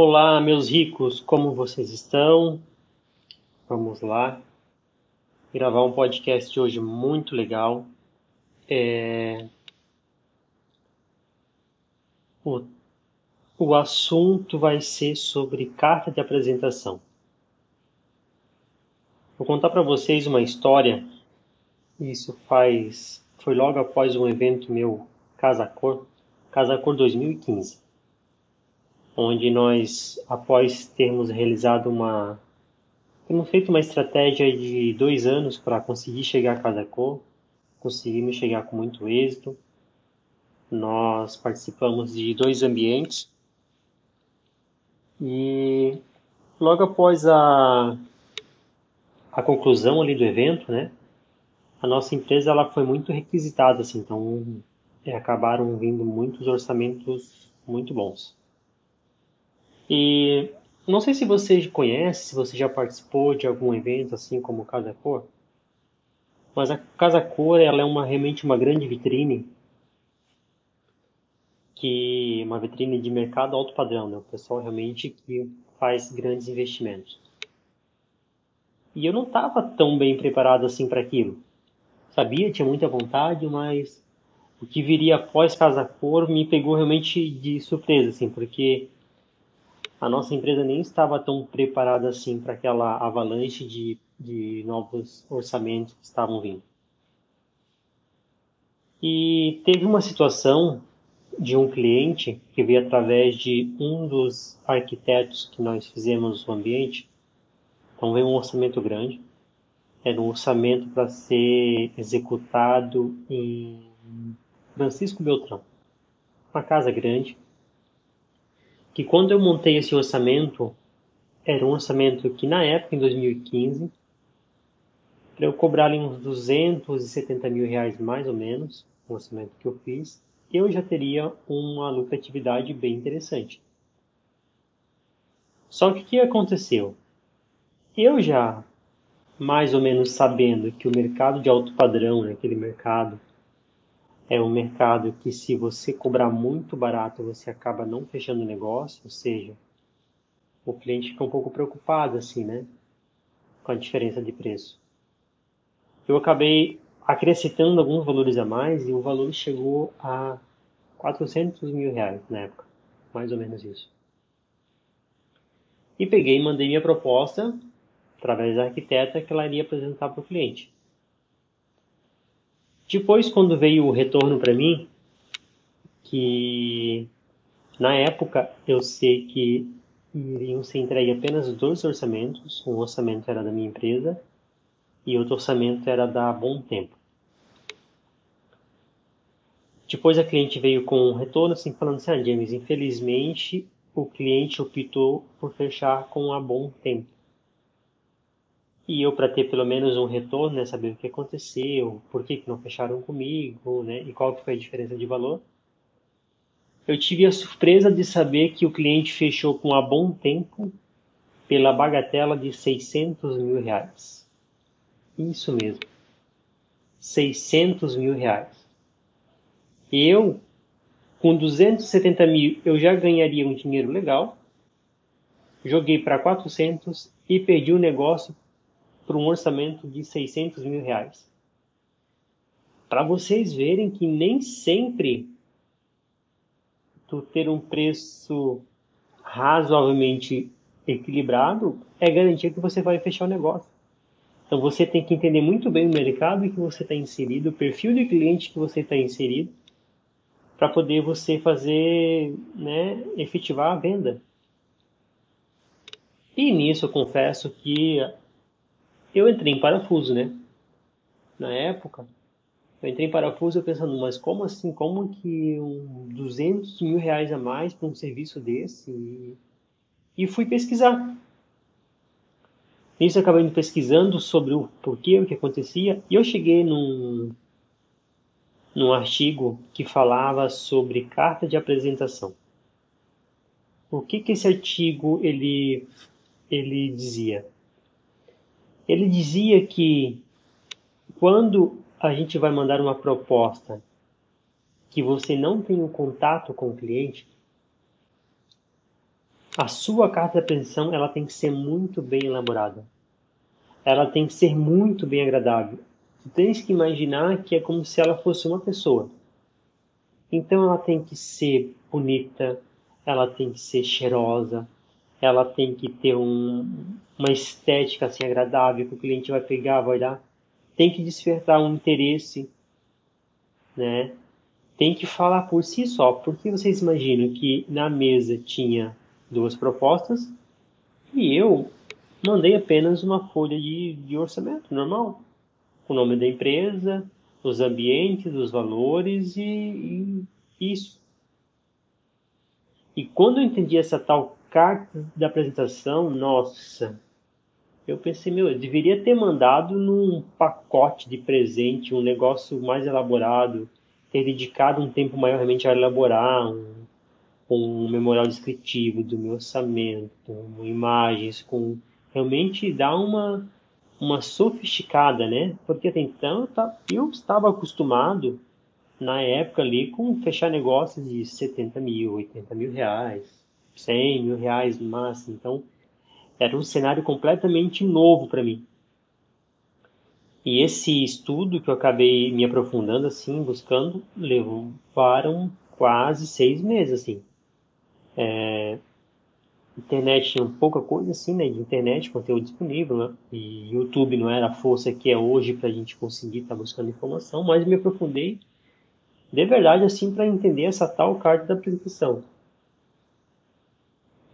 Olá, meus ricos, como vocês estão? Vamos lá gravar um podcast hoje muito legal. É... O, o assunto vai ser sobre carta de apresentação. Vou contar para vocês uma história. Isso faz foi logo após um evento meu Casa Cor, Casa Cor 2015 onde nós, após termos realizado uma. Temos feito uma estratégia de dois anos para conseguir chegar a Casa Cor, conseguimos chegar com muito êxito. Nós participamos de dois ambientes e logo após a, a conclusão ali do evento, né, a nossa empresa ela foi muito requisitada, assim, então é, acabaram vindo muitos orçamentos muito bons. E não sei se você conhece, se você já participou de algum evento assim como Casa Cor, mas a Casa Cor ela é uma, realmente uma grande vitrine que uma vitrine de mercado alto padrão, né? O pessoal realmente que faz grandes investimentos. E eu não estava tão bem preparado assim para aquilo. Sabia, tinha muita vontade, mas o que viria após Casa Cor me pegou realmente de surpresa, assim, porque a nossa empresa nem estava tão preparada assim para aquela avalanche de, de novos orçamentos que estavam vindo. E teve uma situação de um cliente que veio através de um dos arquitetos que nós fizemos o ambiente. Então veio um orçamento grande. Era um orçamento para ser executado em Francisco Beltrão. Uma casa grande, que quando eu montei esse orçamento, era um orçamento que na época, em 2015, para eu cobrar ali uns 270 mil reais mais ou menos, o orçamento que eu fiz, eu já teria uma lucratividade bem interessante. Só que o que aconteceu? Eu já, mais ou menos sabendo que o mercado de alto padrão, né, aquele mercado é um mercado que se você cobrar muito barato, você acaba não fechando o negócio, ou seja, o cliente fica um pouco preocupado assim, né? Com a diferença de preço. Eu acabei acrescentando alguns valores a mais e o valor chegou a 400 mil reais na época, mais ou menos isso. E peguei e mandei minha proposta através da arquiteta que ela iria apresentar para o cliente. Depois, quando veio o retorno para mim, que na época eu sei que iriam ser entregues apenas dois orçamentos, um orçamento era da minha empresa e outro orçamento era da Bom Tempo. Depois a cliente veio com um retorno assim falando assim, ah, James, infelizmente o cliente optou por fechar com a Bom Tempo. E eu, para ter pelo menos um retorno, né, saber o que aconteceu, por que, que não fecharam comigo, né, e qual que foi a diferença de valor, eu tive a surpresa de saber que o cliente fechou com a bom tempo pela bagatela de 600 mil reais. Isso mesmo. 600 mil reais. Eu, com 270 mil, eu já ganharia um dinheiro legal. Joguei para 400 e perdi o negócio para um orçamento de 600 mil reais. Para vocês verem que nem sempre tu ter um preço razoavelmente equilibrado é garantia que você vai fechar o negócio. Então você tem que entender muito bem o mercado que você está inserido, o perfil de cliente que você está inserido, para poder você fazer, né, efetivar a venda. E nisso eu confesso que eu entrei em parafuso, né? Na época, eu entrei em parafuso pensando, mas como assim? Como que um 200 mil reais a mais para um serviço desse? E, fui pesquisar. Nisso eu acabei pesquisando sobre o porquê, o que acontecia, e eu cheguei num, num artigo que falava sobre carta de apresentação. O que, que esse artigo ele, ele dizia? Ele dizia que quando a gente vai mandar uma proposta que você não tem um contato com o cliente, a sua carta de apreensão ela tem que ser muito bem elaborada. Ela tem que ser muito bem agradável. Tu tens que imaginar que é como se ela fosse uma pessoa. Então ela tem que ser bonita, ela tem que ser cheirosa, ela tem que ter um, uma estética assim agradável que o cliente vai pegar, vai olhar. Tem que despertar um interesse, né? Tem que falar por si só. Porque vocês imaginam que na mesa tinha duas propostas e eu mandei apenas uma folha de, de orçamento normal, o nome da empresa, os ambientes, os valores e, e isso. E quando eu entendi essa tal carta da apresentação, nossa, eu pensei, meu, eu deveria ter mandado num pacote de presente, um negócio mais elaborado, ter dedicado um tempo maior realmente a elaborar um, um memorial descritivo do meu orçamento, imagens, com realmente dar uma uma sofisticada, né? Porque até então eu estava acostumado na época ali com fechar negócios de 70 mil, 80 mil reais, 100 mil reais no máximo. Então era um cenário completamente novo para mim. E esse estudo que eu acabei me aprofundando assim, buscando, levaram quase seis meses assim. É, internet tinha pouca coisa assim, né, de internet, conteúdo disponível, né, e YouTube não era a força que é hoje para a gente conseguir estar tá buscando informação, mas me aprofundei de verdade assim para entender essa tal carta da apresentação.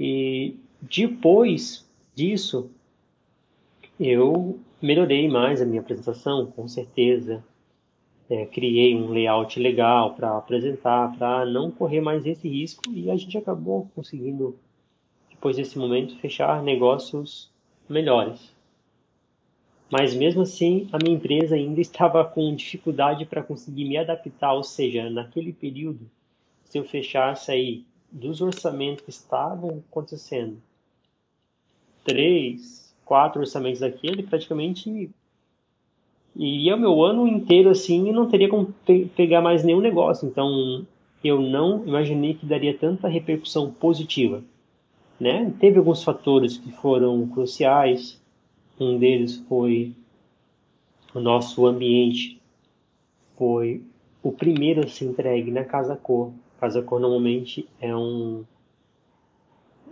E depois disso, eu melhorei mais a minha apresentação, com certeza. É, criei um layout legal para apresentar, para não correr mais esse risco e a gente acabou conseguindo depois desse momento, fechar negócios melhores. Mas mesmo assim, a minha empresa ainda estava com dificuldade para conseguir me adaptar, ou seja, naquele período, se eu fechasse aí dos orçamentos que estavam acontecendo, três, quatro orçamentos daquele, praticamente iria o meu ano inteiro assim e não teria como pe pegar mais nenhum negócio. Então, eu não imaginei que daria tanta repercussão positiva. Né? Teve alguns fatores que foram cruciais. Um deles foi o nosso ambiente. Foi o primeiro a ser entregue na Casa Cor. Casa Cor normalmente é um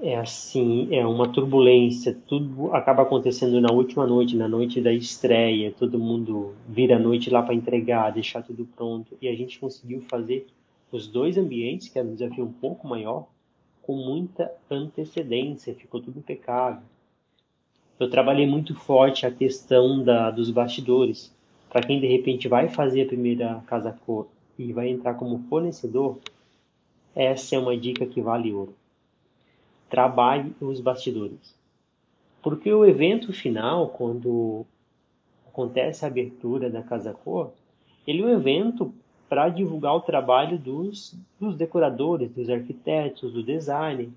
é assim, é uma turbulência, tudo acaba acontecendo na última noite, na noite da estreia, todo mundo vira a noite lá para entregar, deixar tudo pronto, e a gente conseguiu fazer os dois ambientes, que era um desafio um pouco maior, com muita antecedência, ficou tudo impecável. Eu trabalhei muito forte a questão da, dos bastidores. Para quem de repente vai fazer a primeira casa cor e vai entrar como fornecedor, essa é uma dica que vale ouro. Trabalhe os bastidores. Porque o evento final, quando acontece a abertura da casa cor, ele é um evento para divulgar o trabalho dos, dos decoradores, dos arquitetos, do design.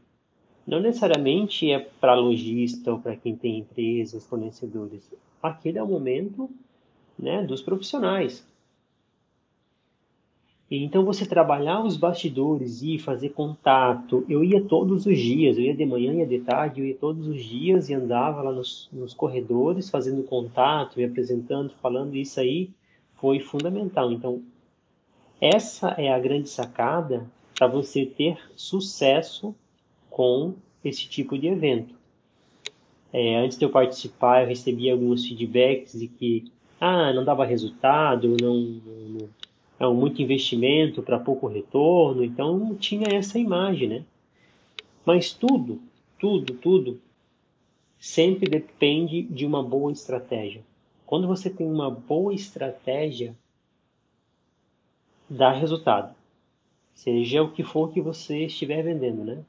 Não necessariamente é para lojista ou para quem tem empresas, fornecedores. Aquele é o momento né, dos profissionais. Então você trabalhar os bastidores e fazer contato. Eu ia todos os dias, eu ia de manhã, ia de tarde, eu ia todos os dias e andava lá nos, nos corredores fazendo contato, me apresentando, falando isso aí foi fundamental. Então essa é a grande sacada para você ter sucesso com esse tipo de evento. É, antes de eu participar, eu recebi alguns feedbacks de que ah, não dava resultado, não, não é um muito investimento para pouco retorno, então tinha essa imagem, né? Mas tudo, tudo, tudo sempre depende de uma boa estratégia. Quando você tem uma boa estratégia, dá resultado. Seja o que for que você estiver vendendo, né?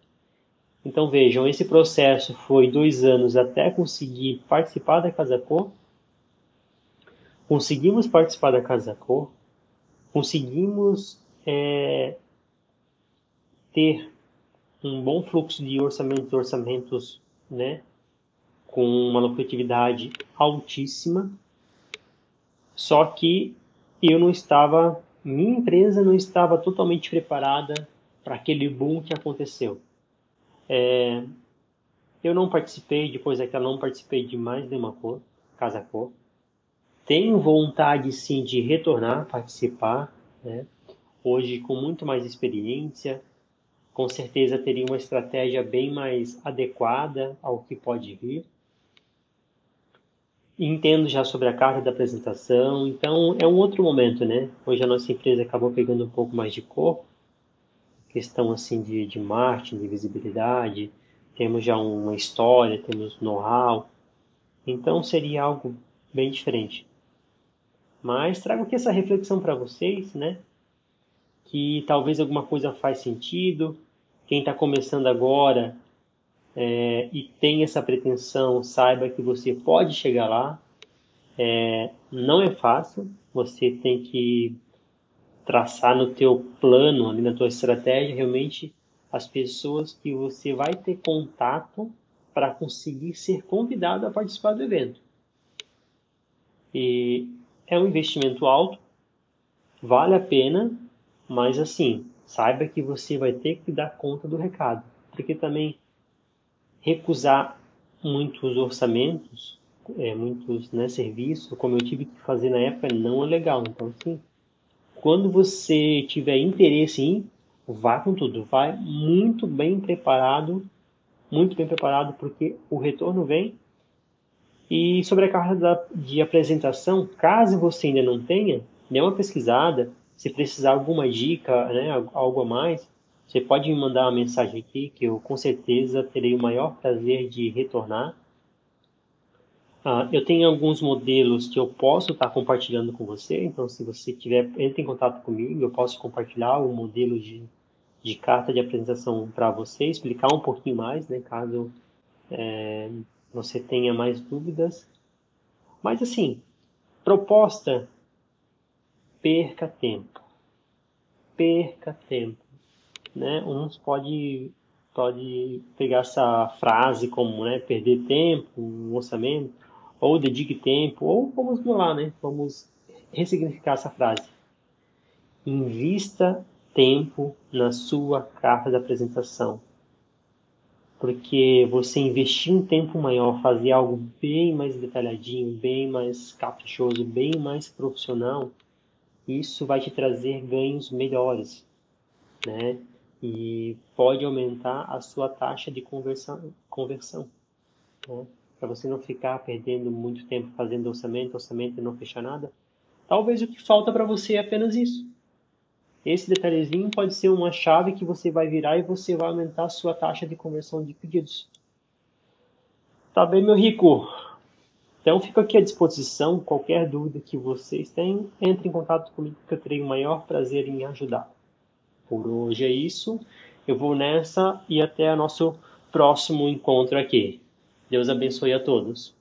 Então vejam, esse processo foi dois anos até conseguir participar da Casa Cor. Conseguimos participar da Casa Cor. Conseguimos é, ter um bom fluxo de orçamentos, orçamentos, né? Com uma lucratividade altíssima. Só que eu não estava minha empresa não estava totalmente preparada para aquele boom que aconteceu. É, Eu não participei, depois daquela não participei de mais nenhuma cor, casa cor. Tenho vontade sim de retornar, participar, né? Hoje com muito mais experiência, com certeza teria uma estratégia bem mais adequada ao que pode vir. Entendo já sobre a carta da apresentação, então é um outro momento, né? Hoje a nossa empresa acabou pegando um pouco mais de corpo, questão assim de, de marketing, de visibilidade, temos já uma história, temos know-how, então seria algo bem diferente. Mas trago aqui essa reflexão para vocês, né? Que talvez alguma coisa faz sentido. Quem está começando agora é, e tem essa pretensão, saiba que você pode chegar lá. É, não é fácil. Você tem que traçar no teu plano, ali na tua estratégia, realmente as pessoas que você vai ter contato para conseguir ser convidado a participar do evento. E é um investimento alto, vale a pena, mas assim, saiba que você vai ter que dar conta do recado, porque também recusar muitos orçamentos, é, muitos né, serviços, como eu tive que fazer na época, não é legal. Então, assim, quando você tiver interesse em vá com tudo, vai muito bem preparado, muito bem preparado, porque o retorno vem e sobre a carta de apresentação, caso você ainda não tenha, dê uma pesquisada. Se precisar alguma dica, né, algo a mais, você pode me mandar uma mensagem aqui que eu com certeza terei o maior prazer de retornar. Ah, eu tenho alguns modelos que eu posso estar compartilhando com você, então se você tiver, entre em contato comigo, eu posso compartilhar o modelo de, de carta de apresentação para você, explicar um pouquinho mais, né, caso é, você tenha mais dúvidas. Mas assim, proposta: perca tempo. Perca tempo. Né? Uns pode, pode pegar essa frase como né, perder tempo, um orçamento, ou dedique tempo, ou vamos lá, né? Vamos ressignificar essa frase. Invista tempo na sua carta de apresentação porque você investir um tempo maior, fazer algo bem mais detalhadinho, bem mais caprichoso, bem mais profissional, isso vai te trazer ganhos melhores, né? E pode aumentar a sua taxa de conversão, conversão né? para você não ficar perdendo muito tempo fazendo orçamento, orçamento e não fechar nada. Talvez o que falta para você é apenas isso esse detalhezinho pode ser uma chave que você vai virar e você vai aumentar a sua taxa de conversão de pedidos. Tá bem, meu rico? Então fico aqui à disposição. Qualquer dúvida que vocês tenham, entre em contato comigo que eu terei o maior prazer em ajudar. Por hoje é isso. Eu vou nessa e até o nosso próximo encontro aqui. Deus abençoe a todos.